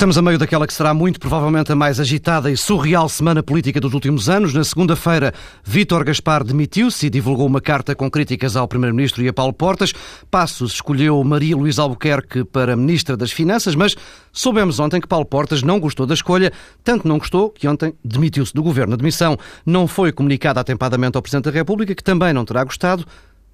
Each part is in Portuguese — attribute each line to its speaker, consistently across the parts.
Speaker 1: Estamos a meio daquela que será muito provavelmente a mais agitada e surreal semana política dos últimos anos. Na segunda-feira, Vítor Gaspar demitiu-se e divulgou uma carta com críticas ao Primeiro-Ministro e a Paulo Portas. Passos escolheu Maria Luísa Albuquerque para Ministra das Finanças, mas soubemos ontem que Paulo Portas não gostou da escolha, tanto não gostou que ontem demitiu-se do Governo. A demissão não foi comunicada atempadamente ao Presidente da República, que também não terá gostado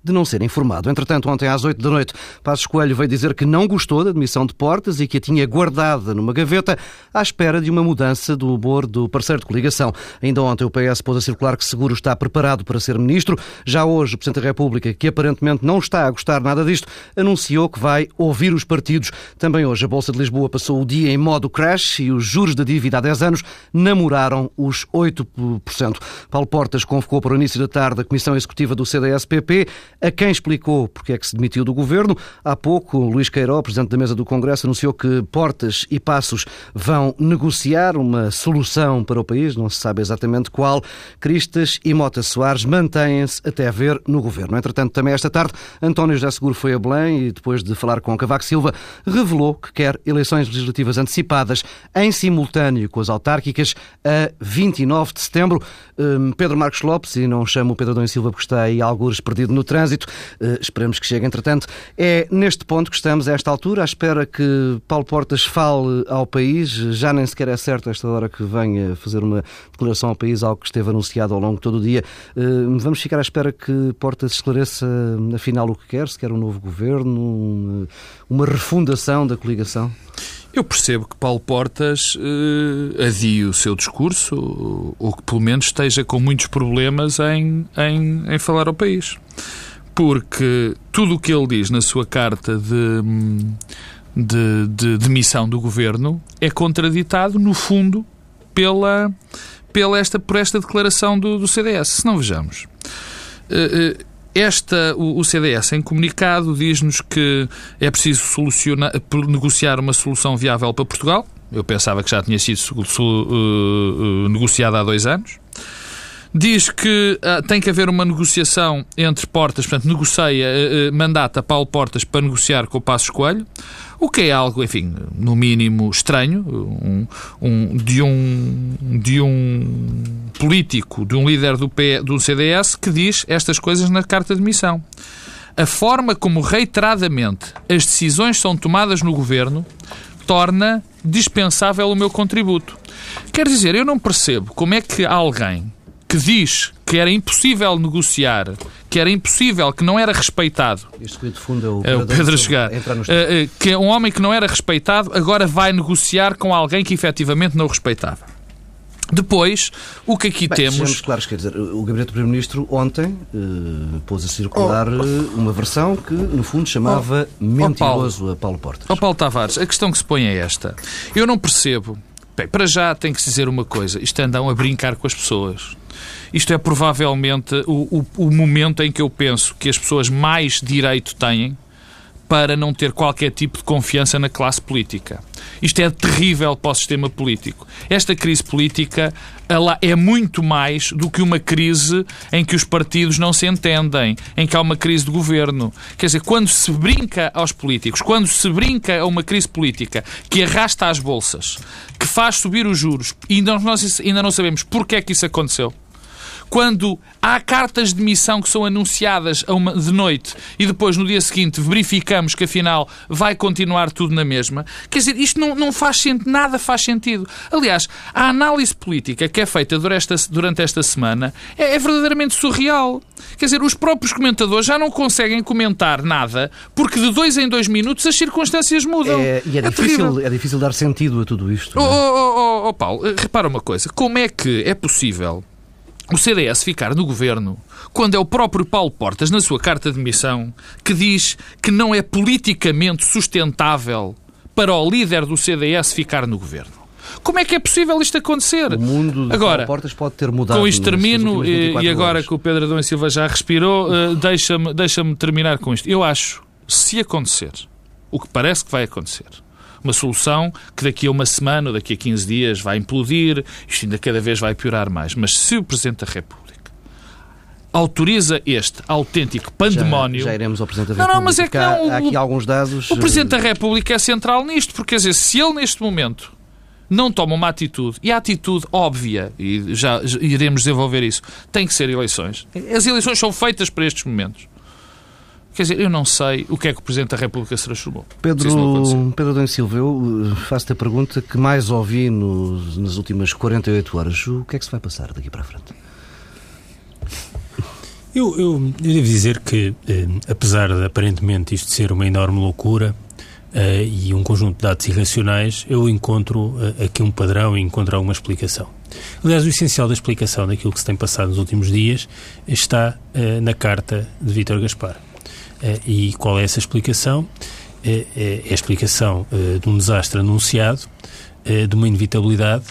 Speaker 1: de não ser informado. Entretanto, ontem às 8 da noite, Passos Coelho veio dizer que não gostou da admissão de Portas e que a tinha guardada numa gaveta à espera de uma mudança do humor do parceiro de coligação. Ainda ontem o PS pôs a circular que Seguro está preparado para ser ministro. Já hoje, o Presidente da República, que aparentemente não está a gostar nada disto, anunciou que vai ouvir os partidos. Também hoje a Bolsa de Lisboa passou o dia em modo crash e os juros da dívida há 10 anos namoraram os 8%. Paulo Portas convocou para o início da tarde a Comissão Executiva do CDS-PP a quem explicou porque é que se demitiu do governo. Há pouco, Luís Queiró, presidente da mesa do Congresso, anunciou que Portas e Passos vão negociar uma solução para o país, não se sabe exatamente qual. Cristas e Mota Soares mantêm-se até ver no governo. Entretanto, também esta tarde, António José Seguro foi a Belém e, depois de falar com Cavaco Silva, revelou que quer eleições legislativas antecipadas em simultâneo com as autárquicas a 29 de setembro. Hum, Pedro Marcos Lopes, e não chamo o Pedro Dom Silva porque está aí algures perdido no trânsito, trânsito. Uh, esperemos que chegue, entretanto. É neste ponto que estamos, a esta altura, à espera que Paulo Portas fale ao país. Já nem sequer é certo, esta hora, que venha fazer uma declaração ao país, algo que esteve anunciado ao longo de todo o dia. Uh, vamos ficar à espera que Portas esclareça, afinal, o que quer, se quer um novo governo, uma refundação da coligação?
Speaker 2: Eu percebo que Paulo Portas uh, adie o seu discurso, ou que pelo menos esteja com muitos problemas em, em, em falar ao país porque tudo o que ele diz na sua carta de, de, de demissão do governo é contraditado, no fundo, pela, pela esta, por esta declaração do, do CDS. Se não vejamos. Eh, eh, esta, o, CDS, em comunicado, diz-nos que é preciso solucionar, negociar uma solução viável para Portugal. Eu pensava que já tinha sido negociada há dois anos diz que uh, tem que haver uma negociação entre Portas, portanto, negocia, uh, mandata Paulo Portas para negociar com o Passos Coelho, o que é algo, enfim, no mínimo estranho, um, um, de, um, de um político, de um líder do, P, do CDS, que diz estas coisas na carta de missão. A forma como reiteradamente as decisões são tomadas no governo torna dispensável o meu contributo. Quer dizer, eu não percebo como é que alguém que diz que era impossível negociar, que era impossível, que não era respeitado.
Speaker 1: Este que de fundo é o,
Speaker 2: é o Pedro chegar. Uh, que é um homem que não era respeitado, agora vai negociar com alguém que efetivamente não o respeitava. Depois, o que aqui
Speaker 1: Bem,
Speaker 2: temos.
Speaker 1: claro, quer dizer, o Gabinete do Primeiro-Ministro ontem uh, pôs a circular oh. uma versão que, no fundo, chamava oh. mentiroso oh, Paulo. a Paulo Portas.
Speaker 2: Oh, Paulo Tavares, a questão que se põe é esta. Eu não percebo. Bem, para já tem que se dizer uma coisa: isto andam a brincar com as pessoas. Isto é provavelmente o, o, o momento em que eu penso que as pessoas mais direito têm para não ter qualquer tipo de confiança na classe política. Isto é terrível para o sistema político. Esta crise política ela é muito mais do que uma crise em que os partidos não se entendem, em que há uma crise de governo. Quer dizer, quando se brinca aos políticos, quando se brinca a uma crise política que arrasta as bolsas, que faz subir os juros, e nós ainda não sabemos porque é que isso aconteceu quando há cartas de missão que são anunciadas de noite e depois no dia seguinte verificamos que afinal vai continuar tudo na mesma, quer dizer, isto não, não faz sentido, nada faz sentido. Aliás, a análise política que é feita durante esta, durante esta semana é, é verdadeiramente surreal. Quer dizer, os próprios comentadores já não conseguem comentar nada porque de dois em dois minutos as circunstâncias mudam.
Speaker 1: É, e é, é difícil, é difícil dar sentido a tudo isto.
Speaker 2: Oh, oh, oh, oh, Paulo, repara uma coisa. Como é que é possível o CDS ficar no governo quando é o próprio Paulo Portas, na sua carta de missão, que diz que não é politicamente sustentável para o líder do CDS ficar no governo. Como é que é possível isto acontecer?
Speaker 1: O mundo de
Speaker 2: agora,
Speaker 1: Paulo Portas pode ter mudado.
Speaker 2: Com isto termino e, e agora
Speaker 1: horas.
Speaker 2: que o Pedro Adão e Silva já respirou, uh, deixa-me deixa terminar com isto. Eu acho, se acontecer, o que parece que vai acontecer, uma solução que daqui a uma semana ou daqui a 15 dias vai implodir, isto ainda cada vez vai piorar mais. Mas se o Presidente da República autoriza este autêntico pandemónio.
Speaker 1: Já, já iremos ao Presidente da
Speaker 2: não,
Speaker 1: República.
Speaker 2: Não, mas é que não,
Speaker 1: há, aqui alguns dados.
Speaker 2: O Presidente da República é central nisto, porque quer dizer, se ele neste momento não toma uma atitude, e a atitude óbvia, e já iremos desenvolver isso, tem que ser eleições. As eleições são feitas para estes momentos. Quer dizer, eu não sei o que é que o Presidente da República se transformou.
Speaker 1: Pedro, Pedro Adão Silva, eu eh, faço-te a pergunta que mais ouvi nos, nas últimas 48 horas. O que é que se vai passar daqui para a frente?
Speaker 3: Eu, eu, eu devo dizer que, eh, apesar de aparentemente isto ser uma enorme loucura eh, e um conjunto de dados irracionais, eu encontro eh, aqui um padrão e encontro alguma explicação. Aliás, o essencial da explicação daquilo que se tem passado nos últimos dias está eh, na carta de Vítor Gaspar. Eh, e qual é essa explicação? É, é a explicação eh, de um desastre anunciado, de uma inevitabilidade.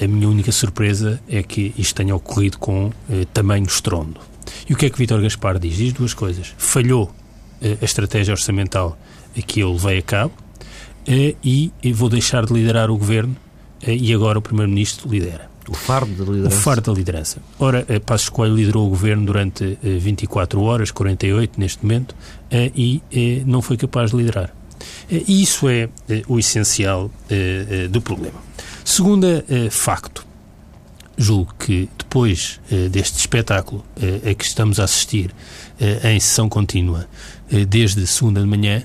Speaker 3: a minha única surpresa é que isto tenha ocorrido com tamanho estrondo. E o que é que Vítor Gaspar diz? Diz duas coisas. Falhou a estratégia orçamental que eu levei a cabo e vou deixar de liderar o governo e agora o Primeiro-Ministro lidera.
Speaker 1: O fardo da liderança.
Speaker 3: O fardo da liderança. Ora, Passos Coelho liderou o governo durante 24 horas, 48 neste momento, e não foi capaz de liderar. E isso é o essencial do problema. Segunda facto. Julgo que depois deste espetáculo a que estamos a assistir em sessão contínua desde segunda de manhã,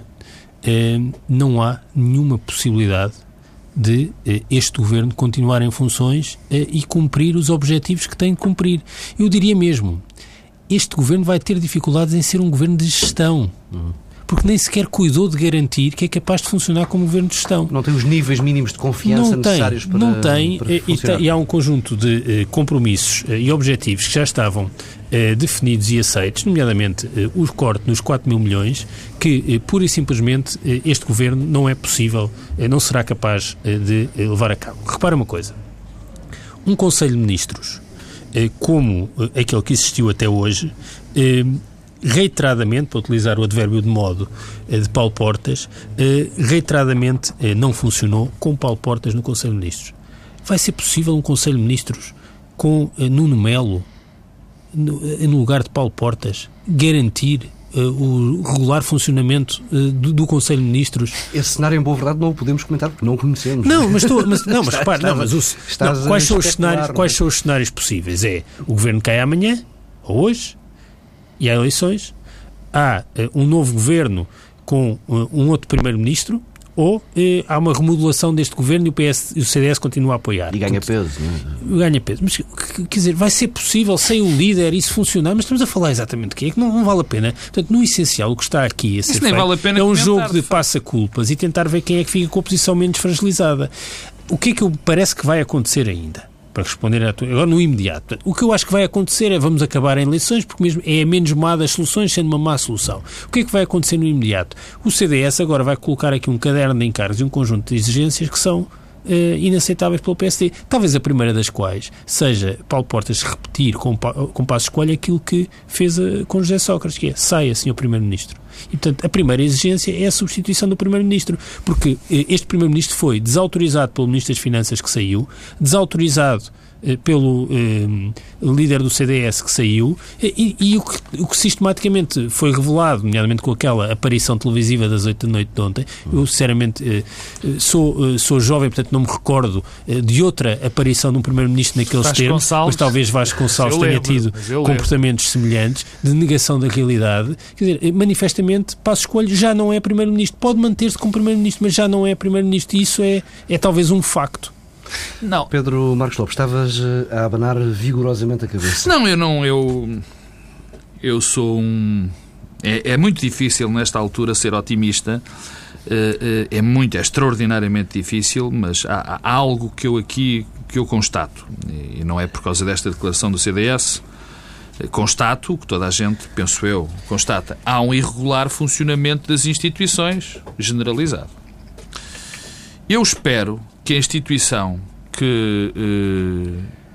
Speaker 3: não há nenhuma possibilidade de eh, este governo continuar em funções eh, e cumprir os objetivos que tem de cumprir. Eu diria mesmo, este governo vai ter dificuldades em ser um governo de gestão. Uhum. Porque nem sequer cuidou de garantir que é capaz de funcionar como governo de gestão.
Speaker 1: Não tem os níveis mínimos de confiança
Speaker 3: não
Speaker 1: necessários
Speaker 3: tem,
Speaker 1: para
Speaker 3: Não tem,
Speaker 1: para
Speaker 3: e, e, há um conjunto de uh, compromissos uh, e objetivos que já estavam uh, definidos e aceitos, nomeadamente o corte nos 4 mil milhões, que pura e simplesmente este governo não é possível, não será capaz de levar a cabo. Repara uma coisa: um Conselho de Ministros, como aquele que existiu até hoje, reiteradamente, para utilizar o advérbio de modo de Paulo Portas, reiteradamente não funcionou com Paulo Portas no Conselho de Ministros. Vai ser possível um Conselho de Ministros com Nuno Melo no lugar de Paulo Portas garantir o regular funcionamento do, do, Conselho de Ministros.
Speaker 1: Esse cenário, em boa verdade, não o podemos comentar porque não o conhecemos.
Speaker 3: Não, mas, estou, mas, não, mas repare, não, mas o, não, quais, são os cenários, quais são os cenários possíveis? É o governo cai amanhã, ou hoje, e há eleições, há uh, um novo governo com uh, um outro primeiro-ministro ou uh, há uma remodelação deste governo e o, PS, o CDS continua a apoiar.
Speaker 1: E ganha peso. Não
Speaker 3: é? Ganha peso. Mas, quer dizer, vai ser possível sem o líder isso funcionar? Mas estamos a falar exatamente do que é que não, não, vale a pena. Portanto, no essencial, o que está aqui a ser feito
Speaker 2: vale a
Speaker 3: é um jogo de passa-culpas e tentar ver quem é que fica com a posição menos fragilizada. O que é que parece que vai acontecer ainda? Para responder a tua, agora no imediato. O que eu acho que vai acontecer é vamos acabar em eleições, porque mesmo é a menos má das soluções, sendo uma má solução. O que é que vai acontecer no imediato? O CDS agora vai colocar aqui um caderno de encargos e um conjunto de exigências que são Uh, inaceitáveis pelo PSD. Talvez a primeira das quais seja Paulo Portas repetir com, com Passos Coelho aquilo que fez uh, com José Sócrates, que é saia, senhor Primeiro-Ministro. E, portanto, a primeira exigência é a substituição do Primeiro-Ministro, porque uh, este Primeiro-Ministro foi desautorizado pelo Ministro das Finanças que saiu, desautorizado eh, pelo eh, líder do CDS que saiu e, e o, que, o, que, sistematicamente foi revelado, nomeadamente com aquela aparição televisiva das 8 da noite de ontem, eu sinceramente eh, sou, sou jovem, portanto não me recordo de outra aparição de um primeiro-ministro naqueles termos, mas talvez Vasco Gonçalves tenha lembro, tido comportamentos semelhantes de negação da realidade. Quer dizer, manifestamente, Passo Escolho já não é primeiro-ministro, pode manter-se como primeiro-ministro, mas já não é primeiro-ministro e isso é, é talvez um facto.
Speaker 1: Não. Pedro Marcos Lopes, estavas eh, a abanar vigorosamente a cabeça.
Speaker 2: Não, eu não, eu. Eu sou um. É, é muito difícil nesta altura ser otimista, eh, é muito, é extraordinariamente difícil, mas há, há algo que eu aqui que eu constato, e não é por causa desta declaração do CDS, constato, que toda a gente, penso eu, constata, há um irregular funcionamento das instituições generalizado. Eu espero que a instituição que,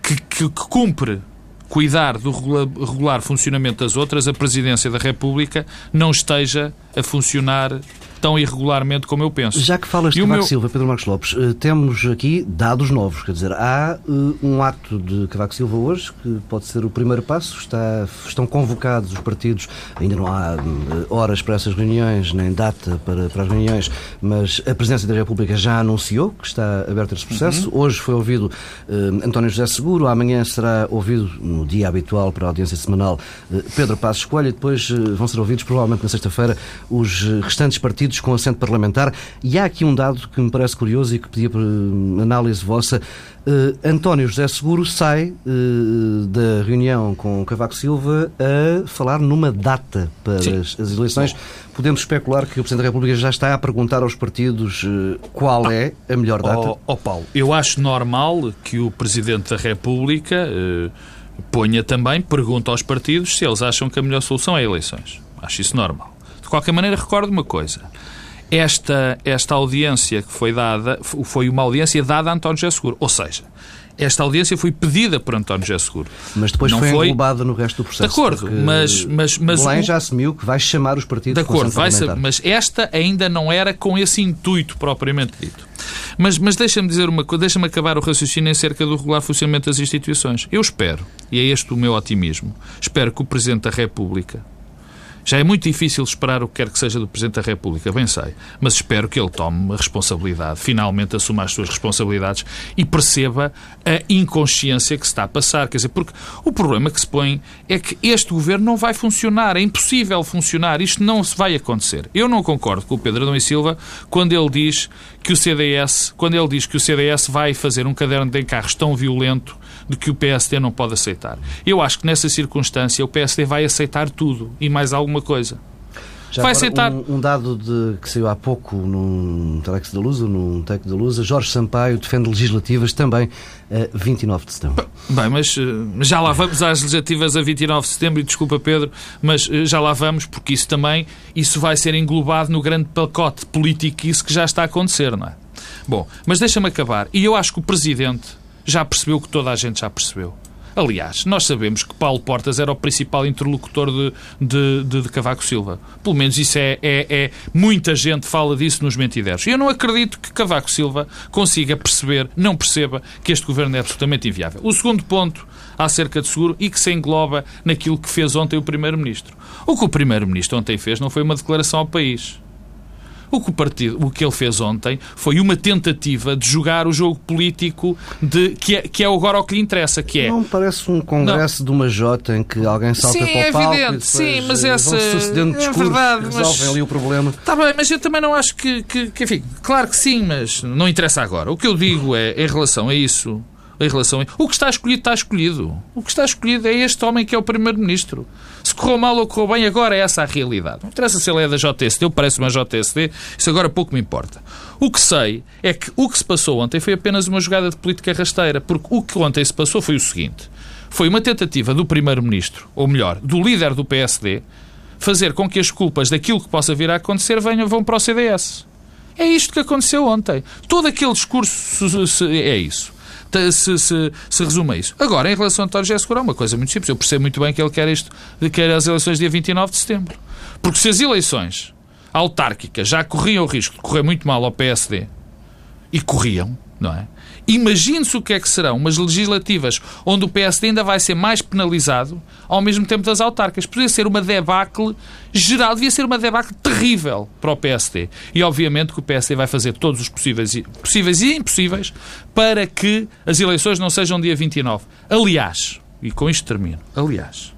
Speaker 2: que, que, que cumpre cuidar do regular funcionamento das outras, a Presidência da República não esteja a funcionar tão irregularmente como eu penso.
Speaker 1: Já que falas de Cavaco meu... Silva, Pedro Marcos Lopes, eh, temos aqui dados novos, quer dizer, há uh, um ato de Cavaco Silva hoje que pode ser o primeiro passo, está, estão convocados os partidos, ainda não há uh, horas para essas reuniões, nem data para, para as reuniões, mas a Presidência da República já anunciou que está aberto esse processo. Uhum. Hoje foi ouvido uh, António José Seguro, amanhã será ouvido, no dia habitual para a audiência semanal, Pedro Passos Coelho, e depois vão ser ouvidos, provavelmente na sexta-feira, os restantes partidos com assento parlamentar. E há aqui um dado que me parece curioso e que pedia por hum, análise vossa. Uh, António José Seguro sai uh, da reunião com Cavaco Silva a falar numa data para as, as, eleições. Bom. Podemos especular que o Presidente da República já está a perguntar aos partidos uh, qual é a melhor data? Ó
Speaker 2: oh, oh, Paulo, eu acho normal que o Presidente da República ponha também, pergunta aos partidos se eles acham que a melhor solução é eleições. Acho isso normal. De qualquer maneira, recordo uma coisa. Esta, esta audiência que foi dada foi uma audiência dada a António José Seguro. Ou seja, esta audiência foi pedida por António José Seguro.
Speaker 1: Mas depois não foi, foi englobada no resto do processo.
Speaker 2: De acordo, mas... mas, mas
Speaker 1: Belém o... já assumiu que vai chamar os partidos
Speaker 2: De acordo, vai ser, mas esta ainda não era com esse intuito propriamente dito. Mas, mas deixa-me dizer uma coisa, deixa-me acabar o raciocínio acerca do regular funcionamento das instituições. Eu espero, e é este o meu otimismo, espero que o Presidente da República, já é muito difícil esperar o que quer que seja do Presidente da República, bem sei, mas espero que ele tome a responsabilidade, finalmente assuma as suas responsabilidades e perceba a inconsciência que se está a passar. Quer dizer, porque o problema que se põe é que este governo não vai funcionar, é impossível funcionar, isto não vai acontecer. Eu não concordo com o Pedro Adão e Silva quando ele diz que o CDS, quando ele diz que o CDS vai fazer um caderno de encarros tão violento de que o PSD não pode aceitar. Eu acho que nessa circunstância o PSD vai aceitar tudo e mais alguma coisa.
Speaker 1: Já vai aceitar. Um, um, dado de, que saiu há pouco num Telex da Lusa, num Tec da Lusa, Jorge Sampaio defende legislativas também a 29 de setembro.
Speaker 2: Bem, mas eh, já lá vamos às legislativas a 29 de setembro, e desculpa Pedro, mas eh, já lá vamos, porque isso também isso vai ser englobado no grande pacote político isso que já está a acontecer, não é? Bom, mas deixa-me acabar. E eu acho que o Presidente já percebeu que toda a gente já percebeu. Aliás, nós sabemos que Paulo Portas era o principal interlocutor de, de, de, de Cavaco Silva. Pelo menos isso é, é, é, Muita gente fala disso nos mentideiros. Eu não acredito que Cavaco Silva consiga perceber, não perceba, que este governo é absolutamente inviável. O segundo ponto acerca de seguro e que se engloba naquilo que fez ontem o Primeiro-Ministro. O que o Primeiro-Ministro ontem fez não foi uma declaração ao país. O que, o, partido, o que ele fez ontem foi uma tentativa de jogar o jogo político de, que, é, que é agora o que lhe interessa, que é...
Speaker 1: Não parece um congresso não. de uma Jota em que alguém salta
Speaker 2: sim,
Speaker 1: para o
Speaker 2: é
Speaker 1: palco
Speaker 2: evidente, sim, mas essa...
Speaker 1: sucedendo é verdade, resolvem mas... ali o problema.
Speaker 2: Está bem, mas eu também não acho que, que, que... Enfim, claro que sim, mas não interessa agora. O que eu digo é, em relação a isso em relação a... O que está escolhido, está escolhido. O que está escolhido é este homem que é o Primeiro-Ministro. Se correu mal ou correu bem, agora é essa a realidade. Não interessa se ele é da JSD ou parece uma JSD, isso agora pouco me importa. O que sei é que o que se passou ontem foi apenas uma jogada de política rasteira, porque o que ontem se passou foi o seguinte. Foi uma tentativa do Primeiro-Ministro, ou melhor, do líder do PSD, fazer com que as culpas daquilo que possa vir a acontecer venham, vão para o CDS. É isto que aconteceu ontem. Todo aquele discurso é isso se, se, se resume a isso. Agora, em relação a António José é uma coisa muito simples. Eu percebo muito bem que ele quer isto, quer as eleições dia 29 de setembro. Porque se as eleições autárquicas já corriam o risco de correr muito mal ao PSD, e corriam, não é? Imagine-se o que é que serão umas legislativas onde o PSD ainda vai ser mais penalizado ao mesmo tempo das autárquicas. Podia ser uma debacle geral, devia ser uma debacle terrível para o PSD. E obviamente que o PSD vai fazer todos os possíveis, possíveis e impossíveis para que as eleições não sejam dia 29. Aliás, e com isto termino, aliás,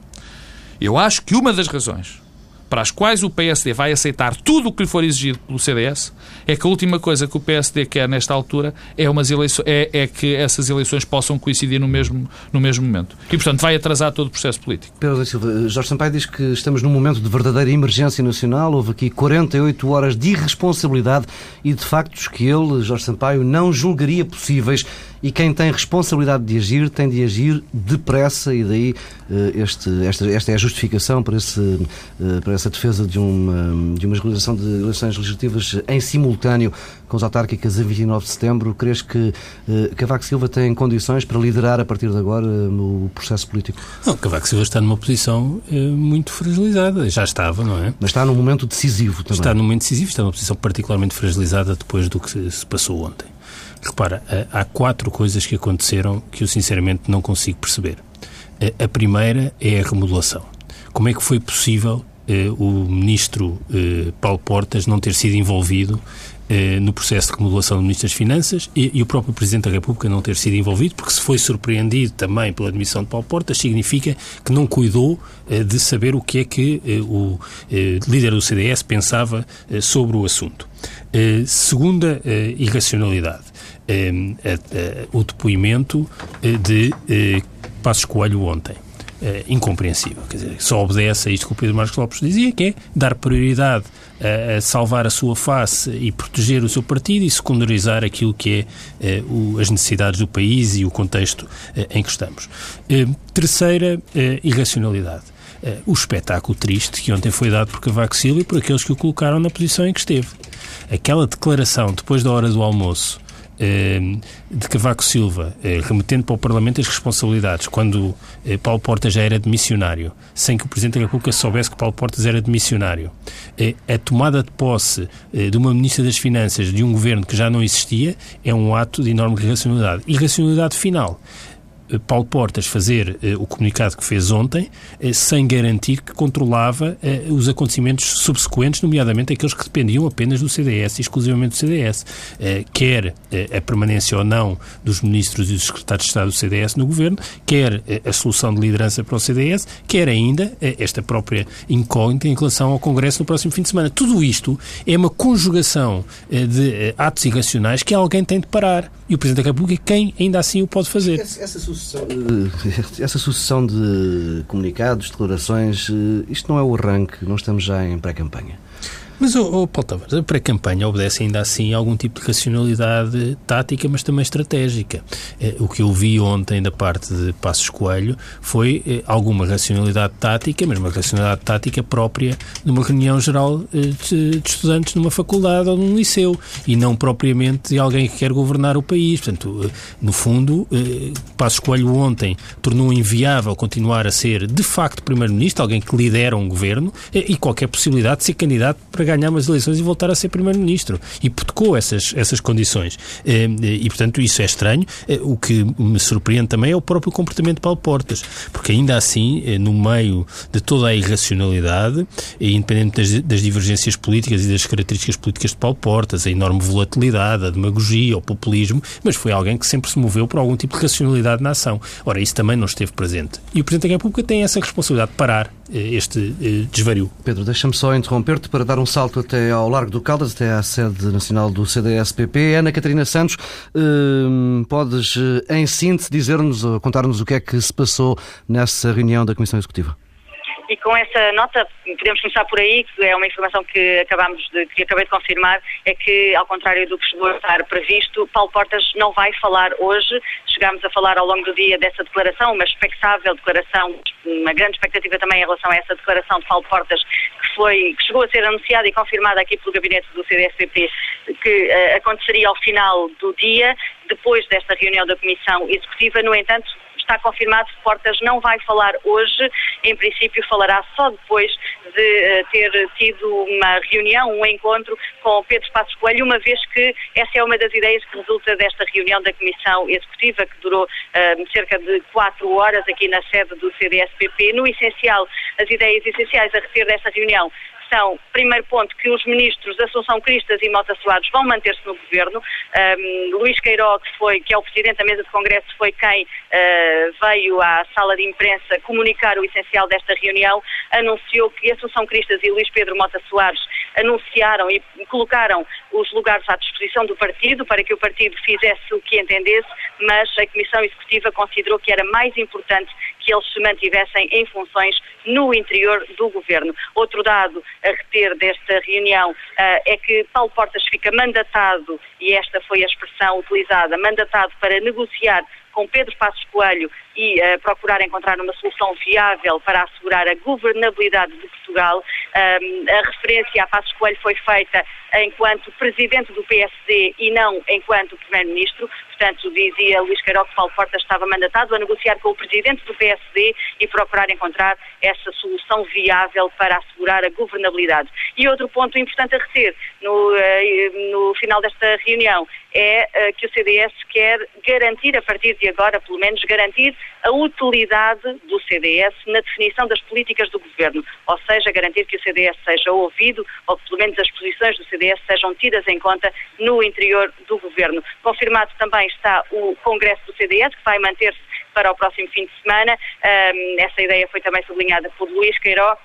Speaker 2: eu acho que uma das razões para as quais o PSD vai aceitar tudo o que lhe for exigido pelo CDS, é que a última coisa que o PSD quer nesta altura é, umas é, é que essas eleições possam coincidir no mesmo, no mesmo momento. E, portanto, vai atrasar todo o processo político.
Speaker 1: Pedro da Silva, Jorge Sampaio diz que estamos num momento de verdadeira emergência nacional. Houve aqui 48 horas de irresponsabilidade e de factos que ele, Jorge Sampaio, não julgaria possíveis e quem tem responsabilidade de agir tem de agir depressa e daí eh, este, esta, esta é a justificação para, esse, eh, para essa defesa de uma, de uma realização de eleições legislativas em simultâneo com as autárquicas a 29 de setembro. Crees que Cavaco Silva tem condições para liderar a partir de agora o processo político?
Speaker 3: Não, Cavaco Silva está numa posição muito fragilizada. Já estava, não é?
Speaker 1: Mas está num momento decisivo também.
Speaker 3: Está num momento decisivo, está numa posição particularmente fragilizada depois do que se passou ontem. Repara, há quatro coisas que aconteceram que eu sinceramente não consigo perceber. A primeira é a remodelação. Como é que foi possível eh, o ministro eh, Paulo Portas não ter sido envolvido eh, no processo de remodelação do Ministro das Finanças e, e, o próprio Presidente da República não ter sido envolvido, porque se foi surpreendido também pela admissão de Paulo Portas, significa que não cuidou de saber o que é que o líder do CDS pensava sobre o assunto. segunda irracionalidade eh, eh, o depoimento eh, de Passos Coelho ontem. Uh, incompreensível. Quer dizer, só obedece a isto que o Pedro Marcos Lopes dizia, que é dar prioridade a, a salvar a sua face e proteger o seu partido e secundarizar aquilo que é o, as necessidades do país e o contexto em que estamos. terceira irracionalidade. o espetáculo triste que ontem foi dado por Cavaco Silva e por aqueles que o colocaram na posição em que esteve. Aquela declaração depois da hora do almoço Ehm, de Cavaco Silva, eh, remetendo para o Parlamento as responsabilidades, quando eh, Paulo Portas já era demissionário, sem que o Presidente da República soubesse que Paulo Portas era demissionário, eh, a tomada de posse de uma Ministra das Finanças de um governo que já não existia é um ato de enorme irracionalidade. Irracionalidade final. Eh, Paulo Portas fazer eh, o comunicado que fez ontem eh, sem garantir que controlava os acontecimentos subsequentes, nomeadamente aqueles que dependiam apenas do CDS, exclusivamente do CDS. quer a permanência ou não dos ministros e dos secretários de Estado do CDS no governo, quer a solução de liderança para o CDS, quer ainda esta própria incógnita em relação ao Congresso no próximo fim de semana. Tudo isto é uma conjugação de atos irracionais que alguém tem de parar. E o Presidente da República, quem ainda assim o pode fazer.
Speaker 1: Essa, sucessão de, essa sucessão de comunicados, declarações, eh, isto não é o arranque, não estamos já em pré-campanha.
Speaker 3: Mas, oh, oh, Paulo Tavares, a pré-campanha obedece ainda assim a algum tipo de racionalidade tática, mas também estratégica. Eh, o que eu vi ontem da parte de Passos Coelho foi eh, alguma racionalidade tática, mas uma racionalidade tática própria de uma reunião geral eh, de, de, estudantes numa faculdade ou num liceu, e não propriamente de alguém que quer governar o país. Portanto, eh, no fundo, eh, Passos Coelho ontem tornou inviável continuar a ser, de facto, Primeiro-Ministro, alguém que lidera um governo, eh, e qualquer possibilidade de ser candidato para ganhar umas eleições e voltar a ser Primeiro-Ministro. Hipotecou essas, essas condições. Eh, e, portanto, isso é estranho. Eh, o que me surpreende também é o próprio comportamento de Paulo Portas, porque ainda assim, eh, no meio de toda a irracionalidade, independente das, das divergências políticas e das características políticas de Paulo Portas, a enorme volatilidade, a demagogia, o populismo, mas foi alguém que sempre se moveu por algum tipo de racionalidade na ação. Ora, isso também não esteve presente. E o Presidente da República tem essa responsabilidade de parar este desvario.
Speaker 1: Pedro, deixa-me só interromper-te para dar um salto até ao Largo do Caldas, até à sede nacional do CDS-PP. Ana Catarina Santos, hum, podes, eh, em síntese, dizer-nos, contar-nos o que é que se passou nessa reunião da Comissão Executiva?
Speaker 4: E com essa nota, podemos começar por aí, que é uma informação que acabamos de, que acabei de confirmar, é que, ao contrário do que chegou a estar previsto, Paulo Portas não vai falar hoje. Chegámos a falar ao longo do dia dessa declaração, uma expectável declaração, uma grande expectativa também em relação a essa declaração de Paulo Portas, que, foi, que chegou a ser anunciada e confirmada aqui pelo gabinete do CDSPP, que uh, aconteceria ao final do dia, depois desta reunião da Comissão Executiva. No entanto, está confirmado que Portas não vai falar hoje, em princípio falará só depois de uh, ter tido uma reunião, um encontro com Pedro Passos Coelho, uma vez que essa é uma das ideias que resulta desta reunião da Comissão Executiva, que durou uh, cerca de quatro horas aqui na sede do CDSPP. No essencial, as ideias essenciais a reter desta reunião primeiro ponto, que os ministros Assunção Cristas e Mota Soares vão manter-se no governo. Um, Luís Queiroz, que, foi, que é o presidente da mesa de Congresso, foi quem uh, veio à sala de imprensa comunicar o essencial desta reunião, anunciou que Assunção Cristas e Luís Pedro Mota Soares anunciaram e colocaram os lugares à disposição do partido para que o partido fizesse o que entendesse, mas a Comissão Executiva considerou que era mais importante que eles se mantivessem em funções no interior do governo. Outro dado a reter desta reunião uh, é que Paulo Portas fica mandatado, e esta foi a expressão utilizada, mandatado para negociar com Pedro Passos Coelho e uh, procurar encontrar uma solução viável para assegurar a governabilidade de Portugal. Um, a referência a Passos Coelho foi feita enquanto presidente do PSD e não enquanto primeiro-ministro. Portanto, dizia Luís Queiroz que Paulo Portas estava mandatado a negociar com o presidente do PSD e procurar encontrar essa solução viável para assegurar a governabilidade. E outro ponto importante a reter no, uh, no final desta reunião é uh, que o CDS quer garantir, a partir de agora, pelo menos, garantir a utilidade do CDS na definição das políticas do governo, ou seja, garantir que o CDS seja ouvido ou que pelo menos as posições do CDS sejam tidas em conta no interior do governo. Confirmado também está o Congresso do CDS, que vai manter-se para o próximo fim de semana. Um, essa ideia foi também sublinhada por Luís Queiroz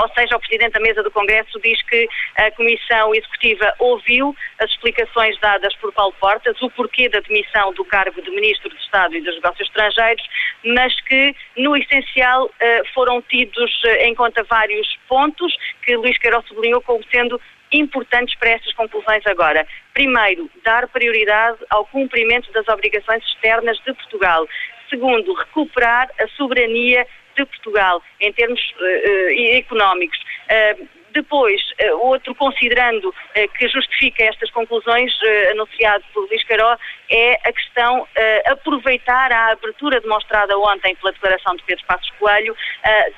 Speaker 4: ou seja, o Presidente da Mesa do Congresso diz que a Comissão Executiva ouviu as explicações dadas por Paulo Portas, o porquê da demissão do cargo de Ministro de Estado e dos Negócios Estrangeiros, mas que, no essencial, eh, foram tidos eh, em conta vários pontos que Luís Queiroz sublinhou como sendo importantes para estas conclusões agora. Primeiro, dar prioridade ao cumprimento das obrigações externas de Portugal. Segundo, recuperar a soberania de Portugal em termos uh, económicos. Uh, depois, outro considerando que justifica estas conclusões anunciado por Luís Caró é a questão aproveitar a abertura demonstrada ontem pela declaração de Pedro Passos Coelho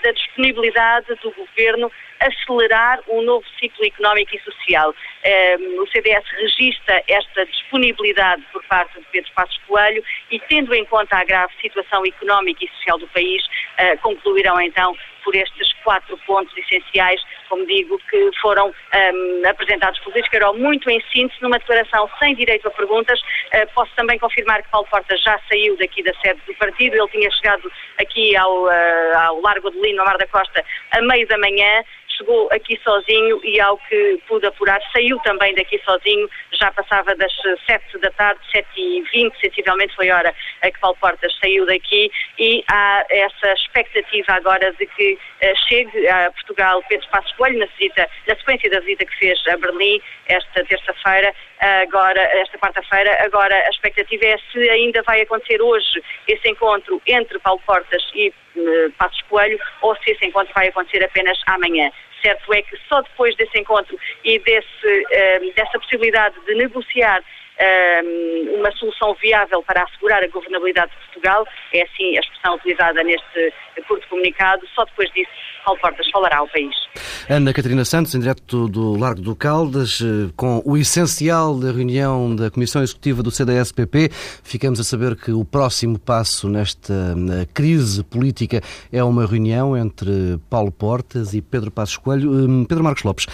Speaker 4: da disponibilidade do Governo acelerar um novo ciclo económico e social. Ehm, o CDS registra esta disponibilidade por parte de Pedro Passos Coelho e, tendo em conta a grave situação económica e social do país, eh, concluirão então por estes quatro pontos essenciais, como digo, que foram um, ehm, apresentados por Luís Carol, muito em síntese, numa declaração sem direito a perguntas. Uh, posso também confirmar que Paulo Porta já saiu daqui da sede do partido, ele tinha chegado aqui ao, uh, ao Largo de Lino, no Mar da Costa, a meio da manhã, chegou aqui sozinho e, ao que pude apurar, saiu também daqui sozinho, já passava das 7 da tarde, 7 e 20 sensivelmente foi a hora a que Paulo Portas saiu daqui e há essa expectativa agora de que uh, chegue a Portugal Pedro Passos Coelho na, visita, na sequência da visita que fez a Berlim esta terça-feira, agora, esta quarta-feira, agora a expectativa é se ainda vai acontecer hoje esse encontro entre Paulo Portas e uh, Passos Coelho ou se esse encontro vai acontecer apenas amanhã. Certo é que só depois desse encontro e desse, uh, dessa possibilidade de negociar uh, uma solução viável para assegurar a governabilidade de Portugal, é assim a expressão utilizada neste curto comunicado, só depois disso Paulo Portas falará ao país.
Speaker 1: Ana Catarina Santos, em direto do Largo do Caldas, eh, com o essencial da reunião da Comissão Executiva do CDS-PP. Ficamos a saber que o próximo passo nesta crise política é uma reunião entre Paulo Portas e Pedro Passos Coelho. Hum, Pedro Marcos Lopes,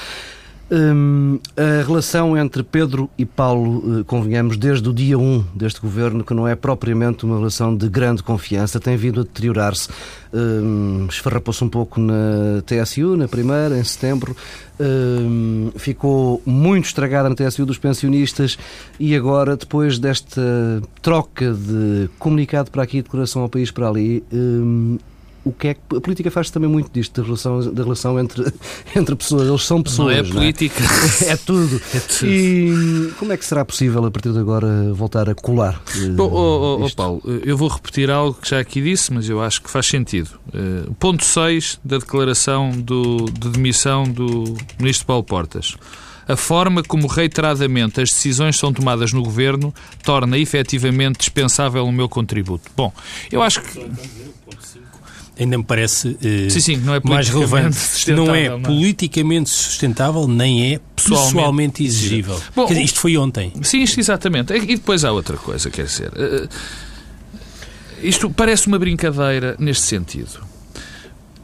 Speaker 1: Hum, a relação entre Pedro e Paulo, eh, convenhamos, desde o dia 1 deste governo, que não é propriamente uma relação de grande confiança, tem vindo a deteriorar-se. Hum, Esfarrapou-se um pouco na TSU, na primeira, em setembro. Hum, ficou muito estragada na TSU dos pensionistas e agora, depois desta troca de comunicado para aqui, declaração ao país para ali, hum, o que é que a política faz também muito disto da relação, da relação entre, entre pessoas. Eles são pessoas.
Speaker 2: Não é política.
Speaker 1: Não é? é? tudo. é tudo. E como é que será possível a partir de agora voltar a colar?
Speaker 2: Uh, Bom, oh, oh, oh, Paulo, eu vou repetir algo que já aqui disse, mas eu acho que faz sentido. Uh, ponto 6 da declaração do, de demissão do Ministro Paulo Portas. A forma como reiteradamente as decisões são tomadas no Governo torna efetivamente dispensável o meu contributo. Bom, eu acho que
Speaker 3: ainda me parece uh,
Speaker 2: sim, sim, não é
Speaker 3: mais relevante. Não é não. politicamente sustentável, nem é pessoalmente, pessoalmente exigível. Bom, dizer, isto foi ontem.
Speaker 2: Sim, isto, exatamente. E depois há outra coisa, quer dizer. Uh, isto parece uma brincadeira neste sentido.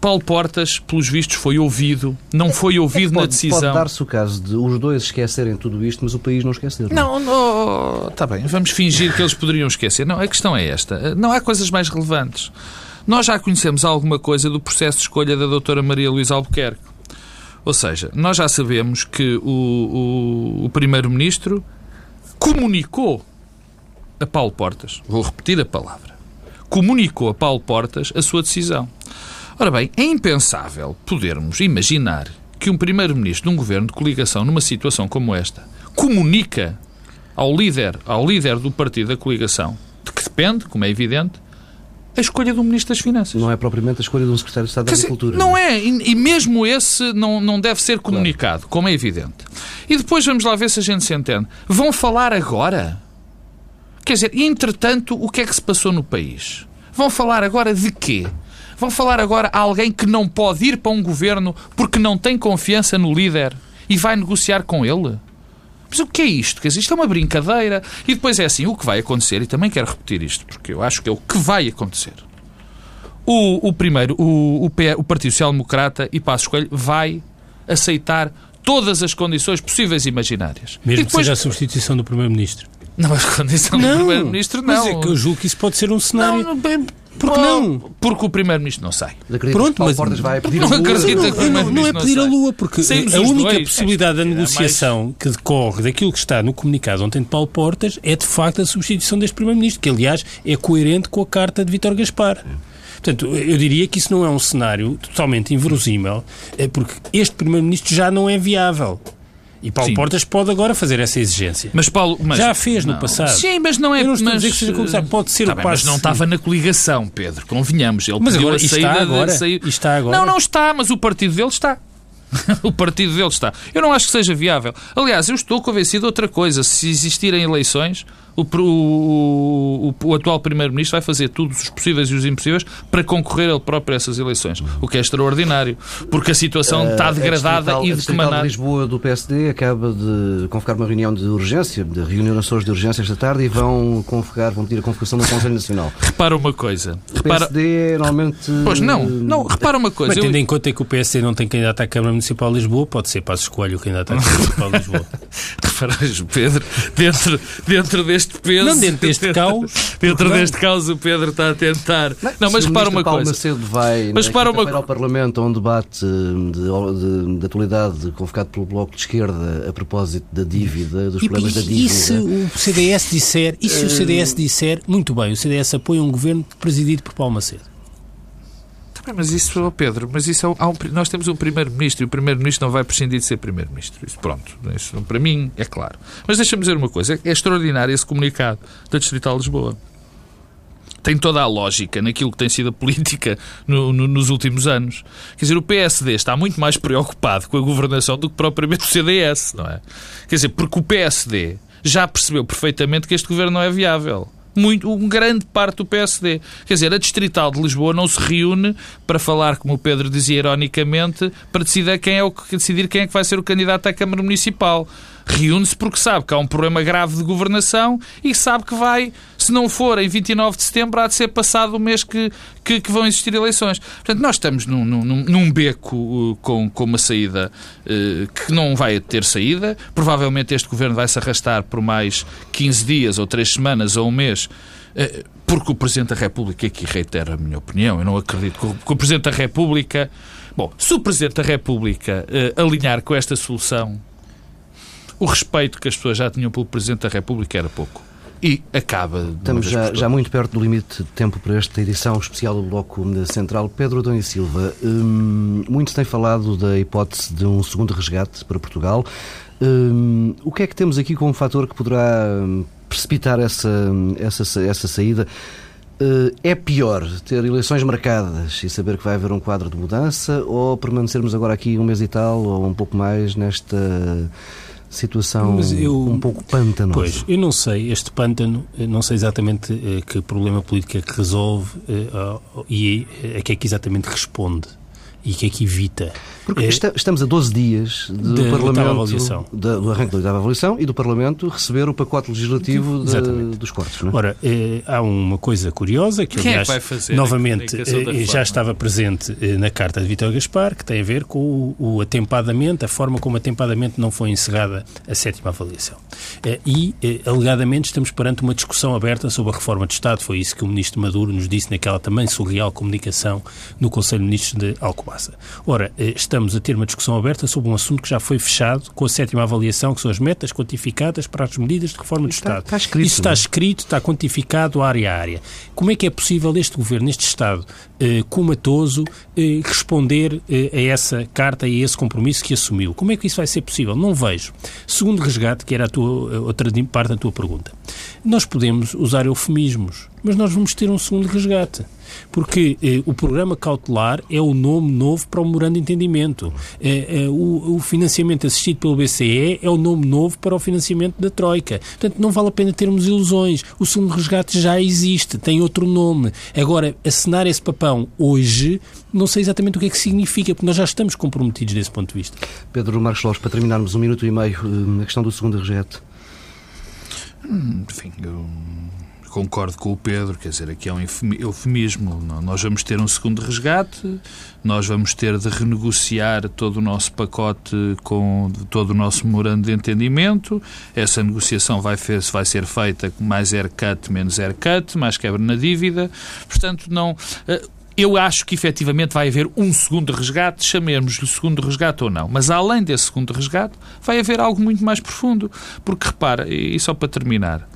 Speaker 2: Paulo Portas, pelos vistos, foi ouvido, não foi ouvido
Speaker 1: pode,
Speaker 2: na decisão.
Speaker 1: Pode dar-se o caso de os dois esquecerem tudo isto, mas o país não esquecer.
Speaker 2: Não, não, está bem, vamos fingir que eles poderiam esquecer. Não, a questão é esta. Não há coisas mais relevantes. Nós já conhecemos alguma coisa do processo de escolha da doutora Maria Luísa Albuquerque. Ou seja, nós já sabemos que o, o, o Primeiro-Ministro comunicou a Paulo Portas, vou repetir a palavra, comunicou a Paulo Portas a sua decisão. Ora bem, é impensável podermos imaginar que um primeiro-ministro de um governo de coligação numa situação como esta comunica ao líder, ao líder do partido da coligação, de que depende, como é evidente, a escolha do Ministro das Finanças.
Speaker 1: Não é propriamente a escolha de um Secretário de Estado da Agricultura.
Speaker 2: Não é, e, e mesmo esse não, não deve ser comunicado, claro. como é evidente. E depois vamos lá ver se a gente se entende. Vão falar agora? Quer dizer, entretanto, o que é que se passou no país? Vão falar agora de quê? Vão falar agora a alguém que não pode ir para um governo porque não tem confiança no líder e vai negociar com ele? Mas o que é isto? Quer dizer, isto é uma brincadeira. E depois é assim, o que vai acontecer, e também quero repetir isto, porque eu acho que é o que vai acontecer. O, o primeiro, o, o, o Partido Social Democrata e Passos Coelho vai aceitar todas as condições possíveis e imaginárias.
Speaker 3: Mesmo
Speaker 2: e
Speaker 3: depois... que seja a substituição do Primeiro-Ministro.
Speaker 2: Não, a condição
Speaker 3: não,
Speaker 2: do Primeiro-Ministro não.
Speaker 3: Mas é que eu julgo que isso pode ser um cenário.
Speaker 2: Não, bem, porque não? Porque o Primeiro-Ministro não sai.
Speaker 1: Pronto, mas Portas vai pedir
Speaker 2: não
Speaker 1: a lua.
Speaker 2: acredito que o
Speaker 3: não, não é pedir a lua, porque
Speaker 2: Saímos
Speaker 3: a única
Speaker 2: dois.
Speaker 3: possibilidade da
Speaker 2: É,
Speaker 3: negociação que decorre daquilo que está no comunicado ontem de Paulo Portas é de facto a substituição deste Primeiro-Ministro, que aliás é coerente com a carta de Vítor Gaspar. Portanto, eu diria que isso não é um cenário totalmente inverosímil, é porque este Primeiro-Ministro já não é viável. E Paulo
Speaker 2: Sim.
Speaker 3: Portas pode agora fazer essa exigência.
Speaker 2: Mas Paulo, mas,
Speaker 3: Já a fez no
Speaker 2: não.
Speaker 3: passado.
Speaker 2: Sim, mas não é.
Speaker 3: Eu não estou a
Speaker 2: mas,
Speaker 3: dizer que seja pode ser
Speaker 2: Tá
Speaker 3: o
Speaker 2: bem,
Speaker 3: passo
Speaker 2: Mas não estava na coligação, Pedro. Convenhamos. Ele
Speaker 3: Mas agora
Speaker 2: a
Speaker 3: está
Speaker 2: saída
Speaker 3: agora?
Speaker 2: de.
Speaker 3: Está agora?
Speaker 2: Não, não está, mas o partido dele está. o partido dele está. Eu não acho que seja viável. Aliás, eu estou convencido de outra coisa. Se existirem eleições, o, o, o, o atual Primeiro-Ministro vai fazer todos os possíveis e os impossíveis para concorrer ele próprio a essas eleições. O que é extraordinário. Porque a situação está degradada
Speaker 1: a
Speaker 2: e de que maneira.
Speaker 1: de Lisboa do PSD acaba de convocar uma reunião de urgência, de reuniões de urgência esta tarde e vão convocar, vão pedir a convocação do Conselho Nacional.
Speaker 2: Repara uma coisa.
Speaker 1: O
Speaker 2: Repara.
Speaker 1: PSD é normalmente...
Speaker 2: Pois não, não, repara uma coisa.
Speaker 3: Mas tendo
Speaker 2: eu-
Speaker 3: em conta que o PSD não tem candidato à Câmara Municipal de Lisboa, pode ser Passos Coelho o candidato à Câmara Municipal de Lisboa.
Speaker 2: Reparas, Pedro, dentro, dentro deste peso.
Speaker 3: Não, dentro deste caos,
Speaker 2: Dentro
Speaker 3: porque
Speaker 2: deste caos, o Pedro está a tentar. Não, mas
Speaker 1: Se o
Speaker 2: repara uma
Speaker 1: Paulo
Speaker 2: coisa.
Speaker 1: Macedo vai
Speaker 2: Mas
Speaker 1: na
Speaker 2: repara uma
Speaker 1: ao Parlamento a um debate de, de, de atualidade convocado pelo Bloco de Esquerda a propósito da dívida, dos
Speaker 3: E,
Speaker 1: problemas da
Speaker 3: e,
Speaker 1: dívida.
Speaker 3: e se o CDS disser, e se o CDS disser, muito bem, o CDS apoia um governo presidido por Paulo Macedo?
Speaker 2: Mas isso, ó Pedro, mas isso é um- nós temos um primeiro-ministro e o primeiro-ministro não vai prescindir de ser primeiro-ministro. Isso, pronto, isso para mim é claro. Mas deixa-me dizer uma coisa: é extraordinário esse comunicado da Distrital Lisboa. Tem toda a lógica naquilo que tem sido a política no- no- nos últimos anos. Quer dizer, o PSD está muito mais preocupado com a governação do que propriamente o CDS, não é? Quer dizer, porque o PSD já percebeu perfeitamente que este governo não é viável. Muito, um grande parte do PSD. Quer dizer, a Distrital de Lisboa não se reúne para falar, como o Pedro dizia ironicamente, para decidir quem é, o, decidir quem é que vai ser o candidato à Câmara Municipal. Reúne-se porque sabe que há um problema grave de governação e sabe que vai, se não for em 29 de setembro, há de ser passado o mês que, que, que vão existir eleições. Portanto, nós estamos num, num, num beco uh, com, com uma saída uh, que não vai ter saída. Provavelmente este governo vai se arrastar por mais 15 dias, ou 3 semanas, ou um mês. uh, Porque o Presidente da República, aqui reitero a minha opinião, eu não acredito que o, que o Presidente da República. Bom, se o Presidente da República uh, alinhar com esta solução, o respeito que as pessoas já tinham pelo Presidente da República era pouco. E acaba.
Speaker 1: Estamos já, já muito perto do limite de tempo para esta edição especial do Bloco Central. Pedro Adão e Silva, hum, muito se tem falado da hipótese de um segundo resgate para Portugal. Hum, o que é que temos aqui como fator que poderá hum, precipitar essa, essa, essa saída? Uh, é pior ter eleições marcadas e saber que vai haver um quadro de mudança ou permanecermos agora aqui um mês e tal ou um pouco mais nesta situação
Speaker 3: eu-
Speaker 1: um pouco pantanosa?
Speaker 3: Pois, eu não sei, este pântano, eh, não sei exatamente eh, que problema político é que resolve eh, e a que é que exatamente responde. e o que é que evita.
Speaker 1: Porque está, estamos a 12 dias do
Speaker 3: Da
Speaker 1: Parlamento, da- do arranque da oitava avaliação e do Parlamento receber o pacote legislativo de- dos cortes. Não é?
Speaker 3: Ora, eh, há uma coisa curiosa que,
Speaker 2: Quem é que
Speaker 3: aliás,
Speaker 2: vai fazer
Speaker 3: novamente
Speaker 2: da
Speaker 3: eh, já estava presente eh, na carta de Vítor Gaspar, que tem a ver com o, o atempadamente, a forma como atempadamente não foi encerrada a sétima avaliação. Eh, E, eh, alegadamente, estamos perante uma discussão aberta sobre a reforma de Estado. Foi isso que o Ministro Maduro nos disse naquela também surreal comunicação no Conselho de Ministros de Alcobaça. Ora, eh, estamos a ter uma discussão aberta sobre um assunto que já foi fechado com a sétima avaliação, que são as metas quantificadas para as medidas de reforma do
Speaker 1: Está-
Speaker 3: Estado.
Speaker 1: está escrito,
Speaker 3: Isso está
Speaker 1: é?
Speaker 3: escrito, está quantificado área a área. Como é que é possível este governo, este Estado eh, comatoso, eh, responder eh, a essa carta e a esse compromisso que assumiu? Como é que isso vai ser possível? Não vejo. Segundo resgate, que era a tua, a outra parte da tua pergunta, nós podemos usar eufemismos, mas nós vamos ter um segundo resgate. Porque eh, o programa cautelar é o nome novo para o memorando de entendimento. Eh, eh, o, o financiamento assistido pelo BCE é o nome novo para o financiamento da Troika. Portanto, não vale a pena termos ilusões. O segundo resgate já existe, tem outro nome. Agora, assinar esse papão hoje, não sei exatamente o que é que significa, porque nós já estamos comprometidos desse ponto de vista.
Speaker 1: Pedro Marcos Lopes, para terminarmos um minuto e meio, eh, a questão do segundo rejeto.
Speaker 2: Enfim, eu concordo com o Pedro, quer dizer, aqui é um eufemi- eufemismo. Nó- Nós vamos ter um segundo resgate, nós vamos ter de renegociar todo o nosso pacote com todo o nosso memorando de entendimento. Essa negociação vai, vai ser feita com mais haircut, menos haircut, mais quebra na dívida. Portanto, não. eh, Eu acho que efetivamente vai haver um segundo resgate, chamemos-lhe segundo resgate ou não. Mas além desse segundo resgate, vai haver algo muito mais profundo. Porque repara, e só para terminar,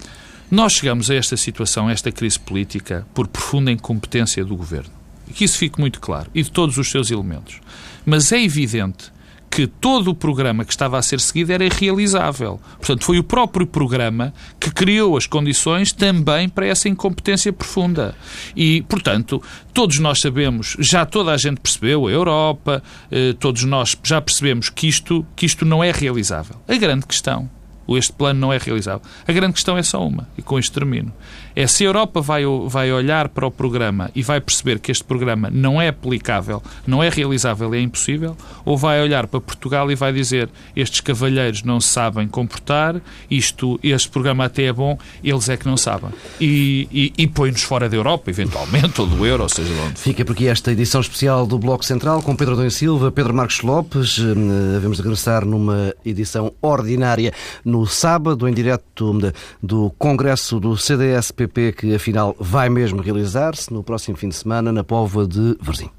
Speaker 2: nós chegamos a esta situação, a esta crise política, por profunda incompetência do governo. E que isso fique muito claro. E de todos os seus elementos. Mas é evidente que todo o programa que estava a ser seguido era irrealizável. Portanto, foi o próprio programa que criou as condições também para essa incompetência profunda. E, portanto, todos nós sabemos, já toda a gente percebeu, a Europa, eh, todos nós já percebemos que isto, que isto não é realizável. A grande questão este plano não é realizável. A grande questão é só uma, e com isto termino. É se a Europa vai, vai olhar para o programa e vai perceber que este programa não é aplicável, não é realizável, é impossível, ou vai olhar para Portugal e vai dizer estes cavalheiros não sabem comportar, isto, este programa até é bom, eles é que não sabem. E, e, e põe-nos fora da Europa, eventualmente, ou do euro, ou seja de onde.
Speaker 1: Fica por aqui esta edição especial do Bloco Central com Pedro Adão e Silva, Pedro Marcos Lopes. Eh, Havemos de regressar numa edição ordinária no sábado, em direto do Congresso do CDS-PP, que afinal vai mesmo realizar-se no próximo fim de semana na Póvoa de Varzim.